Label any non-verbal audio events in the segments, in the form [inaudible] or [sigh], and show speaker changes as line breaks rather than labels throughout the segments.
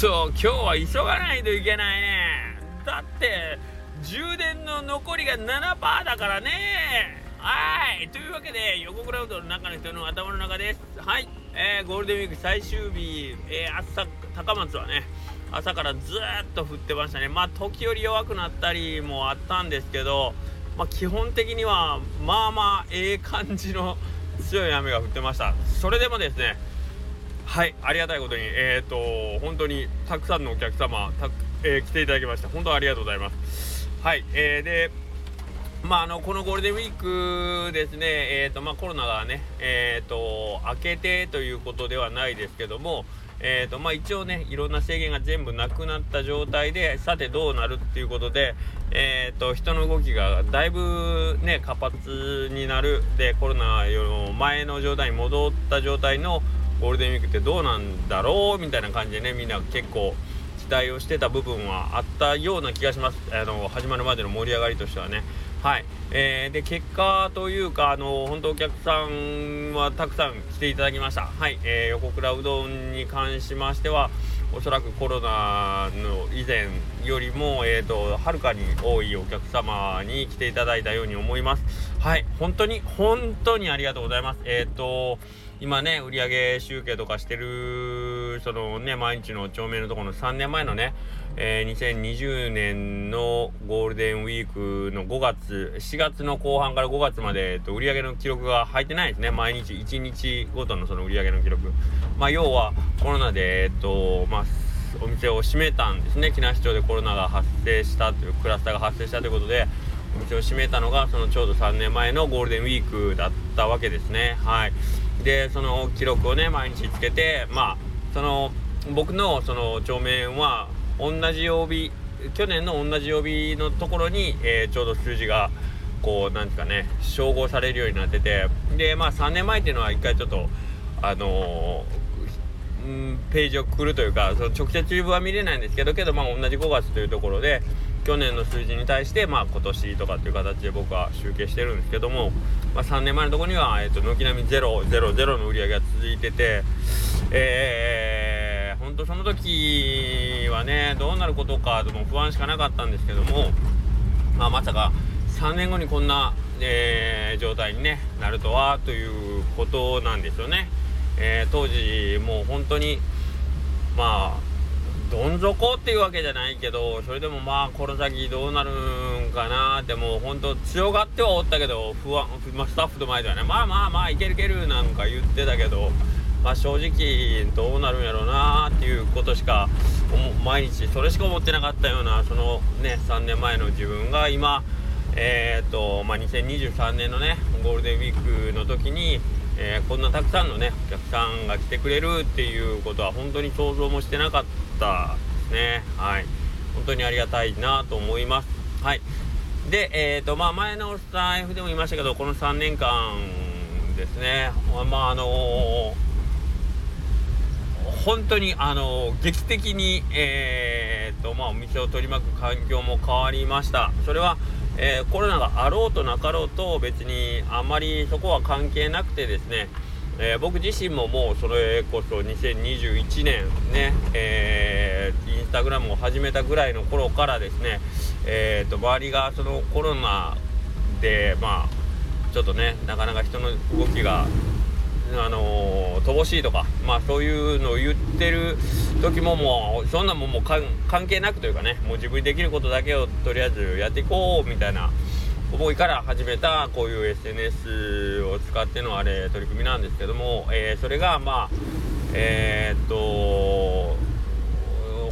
と今日は急がないといけないね。だって充電の残りが7%だからね。はい。というわけで横クラウドの中の人の頭の中です。はい、えー、ゴールデンウィーク最終日、えー、朝高松はね朝からずっと降ってましたね。まあ時折弱くなったりもあったんですけどまあ、基本的にはまあまあええ感じの強い雨が降ってました。それでもですねはいありがたいことにえっ、ー、と本当にたくさんのお客様た、えー、来ていただきまして本当ありがとうございます。はい、えー、でまあ、あのこのゴールデンウィークですね、えーとまあ、コロナがね、えーと、明けてということではないですけども、えーとまあ、一応ねいろんな制限が全部なくなった状態でさてどうなるっていうことで、えーと、人の動きがだいぶね活発になる。でコロナより前の状態に戻った状態のゴールデンウィークってどうなんだろうみたいな感じでねみんな結構期待をしてた部分はあったような気がしますあの始まるまでの盛り上がりとしてはね。はい、えー、で結果というか、あの本当お客さんはたくさん来ていただきました。はい、えー、横倉うどんに関しましては、おそらくコロナの以前よりも、えーと、はるかに多いお客様に来ていただいたように思います。はい、本当に、本当にありがとうございます。えっ、ー、と、今ね、売上集計とかしてる、そのね、毎日の帳面のところの3年前のね、えー、2020年のゴールデンウィークの5月、4月の後半から5月まで、えっと、売上の記録が入ってないですね。毎日1日ごとのその売上の記録。まあ、要はコロナで、えっと、まあ、お店を閉めたんですね。木梨町でコロナが発生したという、クラスターが発生したということで、お店を閉めたのが、そのちょうど3年前のゴールデンウィークだったわけですね。はい。でその記録をね毎日つけてまあその僕のその帳面は同じ曜日去年の同じ曜日のところに、えー、ちょうど数字がこうなんですかね照合されるようになっててでまあ3年前っていうのは一回ちょっとあのー、ページをくるというかその直接は見れないんですけどけどまあ同じ5月というところで去年の数字に対して、まあ、今年とかっていう形で僕は集計してるんですけども、まあ、3年前のところには、えーと、軒並み000の売り上げが続いてて、えー、本当その時はねどうなることかとも不安しかなかったんですけども、まあ、まさか3年後にこんな、えー、状態に、ね、なるとはということなんですよね。えー、当時もう本当にまあどん底っていうわけじゃないけどそれでもまあこの先どうなるんかなってもうほんと強がってはおったけど不安、ま、スタッフの前ではねまあまあまあいけるいけるなんか言ってたけどまあ正直どうなるんやろうなっていうことしか毎日それしか思ってなかったようなそのね3年前の自分が今えー、とまあ2023年のねゴールデンウィークの時にえー、こんなたくさんのねお客さんが来てくれるっていうことは本当に想像もしてなかった。たですね。はい。本当にありがたいなと思います。はい。でえっ、ー、とまあ前のスタイフでも言いましたけどこの3年間ですね。まああのー、本当にあの劇的にえっ、とまあお店を取り巻く環境も変わりました。それはえ、コロナがあろうとなかろうと別にあまりそこは関係なくてですね、えー、僕自身ももうそれこそ2021年ね、えー、インスタグラムを始めたぐらいの頃からですね、えーと、周りがそのコロナでまあちょっとねなかなか人の動きがあのー、乏しいとか、まあそういうのを言ってる時ももう、そんなもんも関係なくというかね、もう自分にできることだけをとりあえずやっていこうみたいな思いから始めたこういう SNS を使ってのあれ取り組みなんですけども、えー、それがまあ、えー、っと、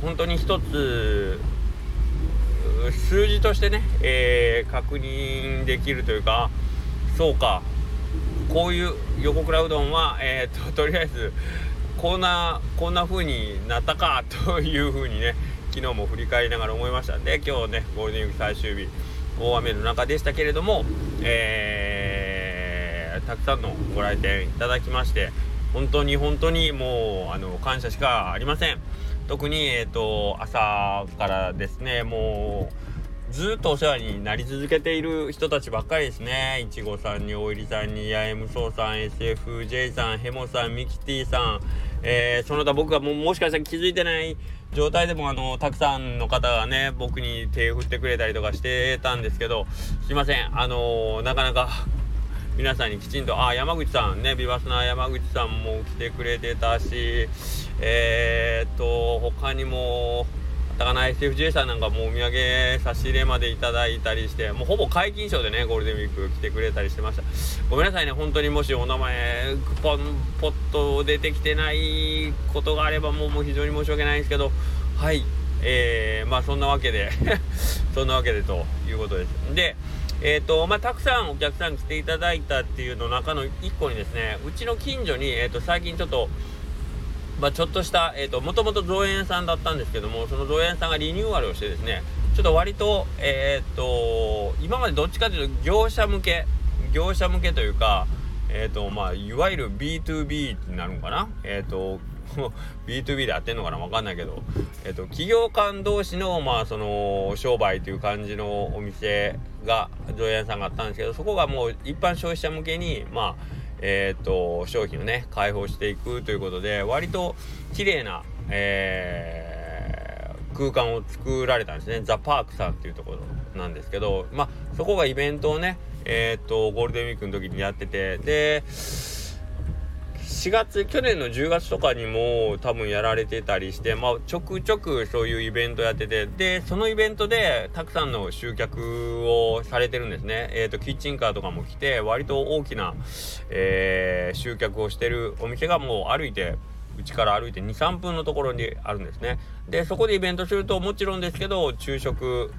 本当に一つ、数字としてね、えー、確認できるというか、そうか、こういう横倉うどんは、えー、っととりあえずこんなこんな風になったかという風にね昨日も振り返りながら思いました。んで今日ねゴールデンウィーク最終日。大雨の中でしたけれども、えー、たくさんのご来店いただきまして本当に本当にもうあの感謝しかありません特に、えーと朝からですねもうずっとお世話になり続けている人たちばっかりですね。いちごさんに、おいりさんに、やえむそうさん、SFJ さん、ヘモさん、ミキティさん、えー、その他僕がももしかしたら気づいてない状態でもあのたくさんの方がね僕に手を振ってくれたりとかしてたんですけどすいません。あのなかなか皆さんにきちんとあ山口さんねビバスな山口さんも来てくれてたしえー、っと他にもだかな SFJ さんなんかもうお土産差し入れまでいただいたりしてもうほぼ皆勤賞でねゴールデンウィーク来てくれたりしてました。ごめんなさいね本当にもしお名前ポンポッと出てきてないことがあればもうもう非常に申し訳ないんですけどはい。えー、まあそんなわけで [laughs] そんなわけでということです。でえーとまあ、たくさんお客さん来ていただいたっていうの中の1個にですねうちの近所に、えーと最近ちょっとまあ、ちょっとした、えっ、ー、と、もともと造園さんだったんですけども、その造園さんがリニューアルをしてですね、ちょっと割と、えっ、ー、と、今までどっちかというと業者向け、業者向けというか、えっ、ー、と、まあ、いわゆる B2B になるのかな？えっ、と、[laughs] B2B で合ってんのかな？わかんないけど、えっ、と、企業間同士の、まあ、その、商売という感じのお店が、造園さんがあったんですけど、そこがもう一般消費者向けに、まあ、えー、と商品をね開放していくということで割と綺麗な、えー、空間を作られたんですね。ザ・パークさんっていうところなんですけどまあそこがイベントをねえっ、とゴールデンウィークの時にやっててで4月去年の10月とかにも多分やられてたりして、まあ、ちょくちょくそういうイベントやっててでそのイベントでたくさんの集客をされてるんですね、えーと、キッチンカーとかも来て割と大きな、えー、集客をしてるお店がもう歩いてうちから歩いて23分のところにあるんですね。でそこでイベントするともちろんですけど昼食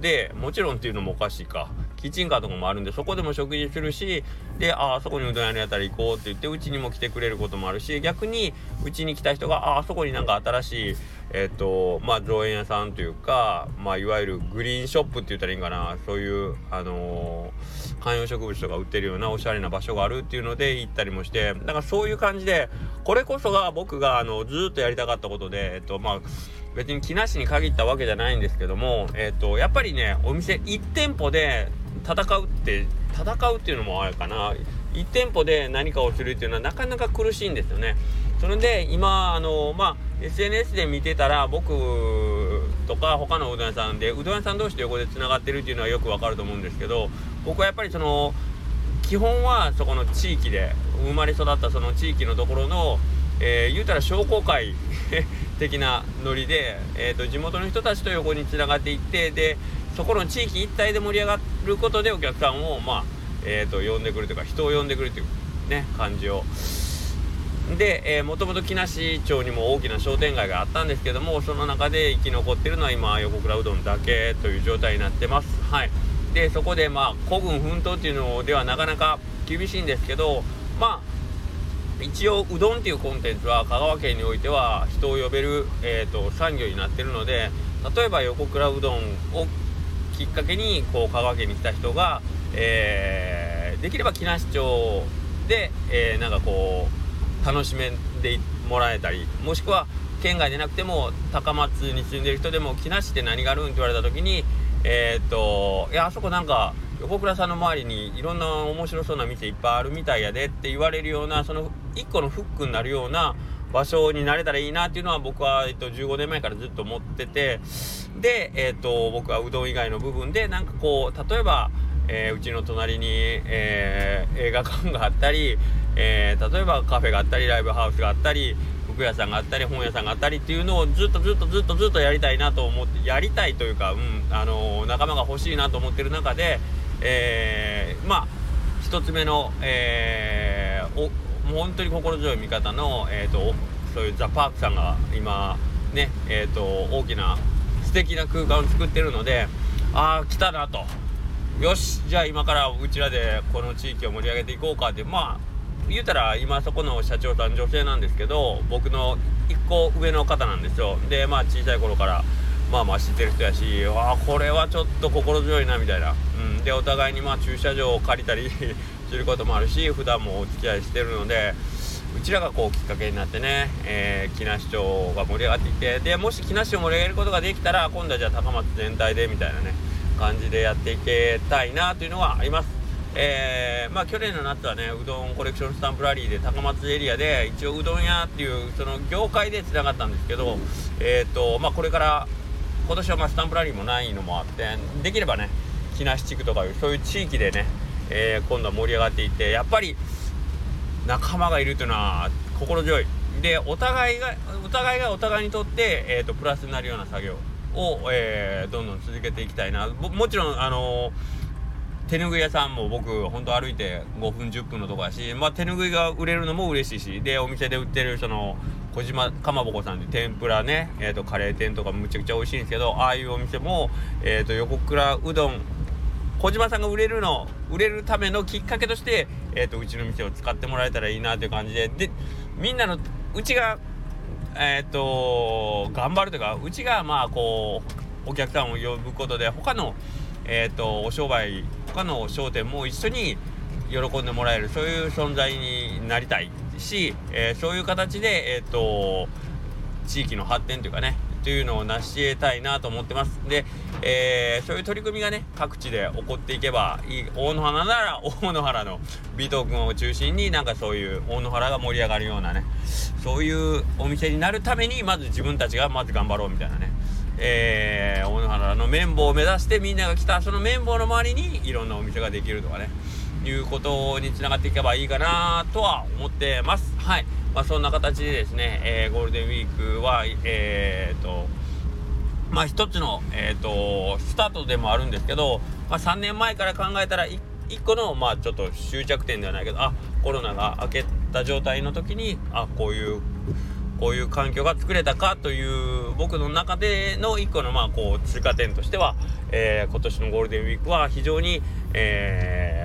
でもちろんっていうのもおかしいか。キッチンカーとかもあるんでそこでも食事するしでああそこにうどん屋のやったら行こうって言ってうちにも来てくれることもあるし逆にうちに来た人がああそこになんか新しいえっ、ー、とまあ造園屋さんというかまあいわゆるグリーンショップって言ったらいいんかなそういうあのー、観葉植物とか売ってるようなおしゃれな場所があるっていうので行ったりもしてだからそういう感じでこれこそが僕があのずっとやりたかったことでえっ、ー、とまあ別に木梨に限ったわけじゃないんですけども、えっ、ー、と、やっぱりね、お店1店舗で戦うって戦うっていうのもあれかな。1店舗で何かをするっていうのはなかなか苦しいんですよね。それで今あのまあ SNS で見てたら僕とか他のうどん屋さんでうどん屋さん同士で横でつながってるっていうのはよくわかると思うんですけど僕はやっぱりその基本はそこの地域で生まれ育ったその地域のところの、えー、言うたら商工会 [laughs] 的なノリで、えーと地元の人たちと横につながっていってでそこの地域一体で盛り上がることでお客さんをまあえーと、呼んでくるというか人を呼んでくるというね感じを。で、えー、もともと木梨町にも大きな商店街があったんですけどもその中で生き残ってるのは今横倉うどんだけという状態になってます。はい。でそこでまあ孤軍奮闘っていうのではなかなか厳しいんですけどまあ一応うどんっていうコンテンツは香川県においては人を呼べる、えーと産業になってるので例えば横倉うどんをきっかけにこう香川県に来た人が、えー、できれば木梨町で、えー、なんかこう楽しめでもらえたりもしくは県外でなくても高松に住んでる人でも木梨って何があるんって言われた時にえー、っといやあそこなんか横倉さんの周りにいろんな面白そうな店いっぱいあるみたいやでって言われるようなその1個のフックになるような場所になれたらいいなっていうのは僕は、えっと、15年前からずっと思っててで、えっと、僕はうどん以外の部分でなんかこう例えば、えー、うちの隣に、えー、映画館があったり、えー、例えばカフェがあったりライブハウスがあったり服屋さんがあったり本屋さんがあったりっていうのをずっとずっとずっとずっとやりたいなと思ってやりたいというか、うんあの仲間が欲しいなと思ってる中で、えまあ1つ目の、えー、もう本当に心強い味方の、えーと、そういうザ・パークさんが今ねえーと、大きな素敵な空間を作ってるのでああ来たなと。よしじゃあ今からうちらでこの地域を盛り上げていこうかってまあ言うたら今そこの社長さん女性なんですけど僕の1個上の方なんですよ。でまあ小さい頃からまあまあ知ってる人やしあこれはちょっと心強いなみたいな、うん、でお互いにまあ駐車場を借りたりすることもあるし普段もお付き合いしてるのでうちらがこうきっかけになってね、えー、木梨町が盛り上がっていてでもし木梨を盛り上げることができたら今度はじゃあ高松全体でみたいなね感じでやっていけたいなというのはあります。えー、まあ去年の夏はねうどんコレクションスタンプラリーで高松エリアで一応うどん屋っていうその業界でつながったんですけどえ、ー、とまあこれから今年はまスタンプラリーもないのもあってできればね木梨地区とかいうそういう地域でね、えー、今度は盛り上がっていてやっぱり仲間がいるというのは心強い。でお互いがお互いがお互いにとって、えーと、プラスになるような作業を、えー、どんどん続けていきたいな。もちろんあのー、手ぬぐい屋さんも僕ほんと歩いて5分10分のとこやし、まあ、手ぬぐいが売れるのも嬉しいしでお店で売ってるその小島かまぼこさんで天ぷらね、えーと、カレー店とかむちゃくちゃ美味しいんですけどああいうお店も、えーと横倉うどん小島さんが売れるの売れるためのきっかけとして、えーと、うちの店を使ってもらえたらいいなという感じで。でみんなのうちがえっ、ー、と頑張るというかうちがまあこうお客さんを呼ぶことで他のえっ、ー、とお商売他の商店も一緒に喜んでもらえるそういう存在になりたいし、えー、そういう形でえっ、と地域の発展というかねというのを成し得たいなと思ってます。で、えー、そういう取り組みがね、各地で起こっていけばいい。大野原なら [laughs] 大野原の美藤君を中心になんかそういう大野原が盛り上がるようなね、そういうお店になるためにまず自分たちがまず頑張ろうみたいなね。えー、大野原の綿棒を目指してみんなが来たその綿棒の周りにいろんなお店ができるとかねいうことにつながっていけばいいかなとは思ってますはいまあ、そんな形でですね、えー、ゴールデンウィークは、えー、と、まあ一つの、えー、と、スタートでもあるんですけど、まあ3年前から考えたら一個の、まあちょっと終着点ではないけど、あ、コロナが明けた状態の時に、あ、こういう、こういう環境が作れたかという僕の中での一個のまあこう通過点としては、えー、今年のゴールデンウィークは非常に、えー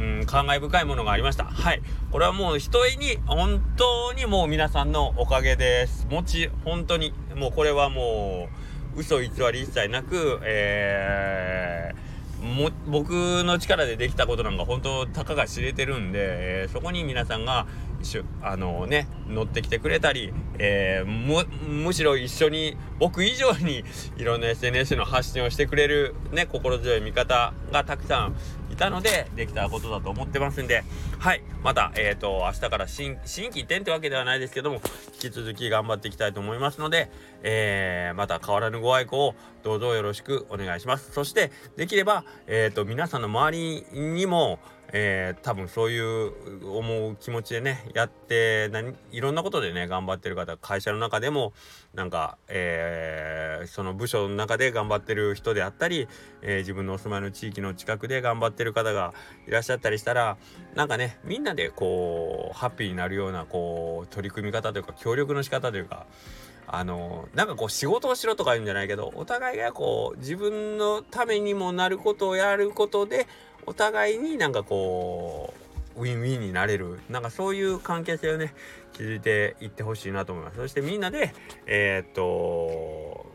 うん、感慨深いものがありました。はい。これはもうひとえに、本当にもう皆さんのおかげです。もち、本当に、もうこれはもう、嘘偽り一切なく、えー、も僕の力でできたことなんか本当たかが知れてるんで、えー、そこに皆さんがあのね乗ってきてくれたり、えー、むしろ一緒に僕以上にいろんな SNS の発信をしてくれるね心強い味方がたくさんたのでできたことだと思ってますんで。はい。またえっ、ー、と明日から新新規移転ってわけではないですけども引き続き頑張っていきたいと思いますので、えー、また変わらぬご愛顧をどうぞよろしくお願いします。そしてできればえっ、ー、と皆さんの周りにもえー、多分そういう思う気持ちでねやって何いろんなことでね頑張ってる方会社の中でもなんか、えー、その部署の中で頑張ってる人であったり、えー、自分のお住まいの地域の近くで頑張ってる方がいらっしゃったりしたらなんかねみんなでこうハッピーになるようなこう取り組み方というか協力の仕方というかあのなんかこう仕事をしろとか言うんじゃないけどお互いがこう自分のためにもなることをやることでお互いになんかこうウィンウィンになれる。なんかそういう関係性をね築いていってほしいなと思います。そしてみんなでえー、っと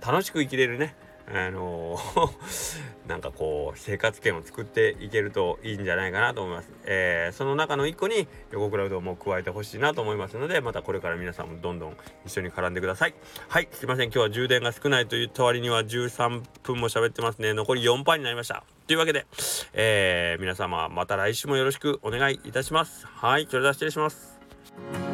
楽しく生きれるねあのー、[laughs] なんかこう生活圏を作っていけるといいんじゃないかなと思います、えー、その中の一個に横倉うどんも加えてほしいなと思いますのでまたこれから皆さんもどんどん一緒に絡んでください。はいすいません。今日は充電が少ないという代わりには13分も喋ってますね。残り4パーになりました。というわけで、えー、皆様また来週もよろしくお願いいたします。はいそれでは失礼します。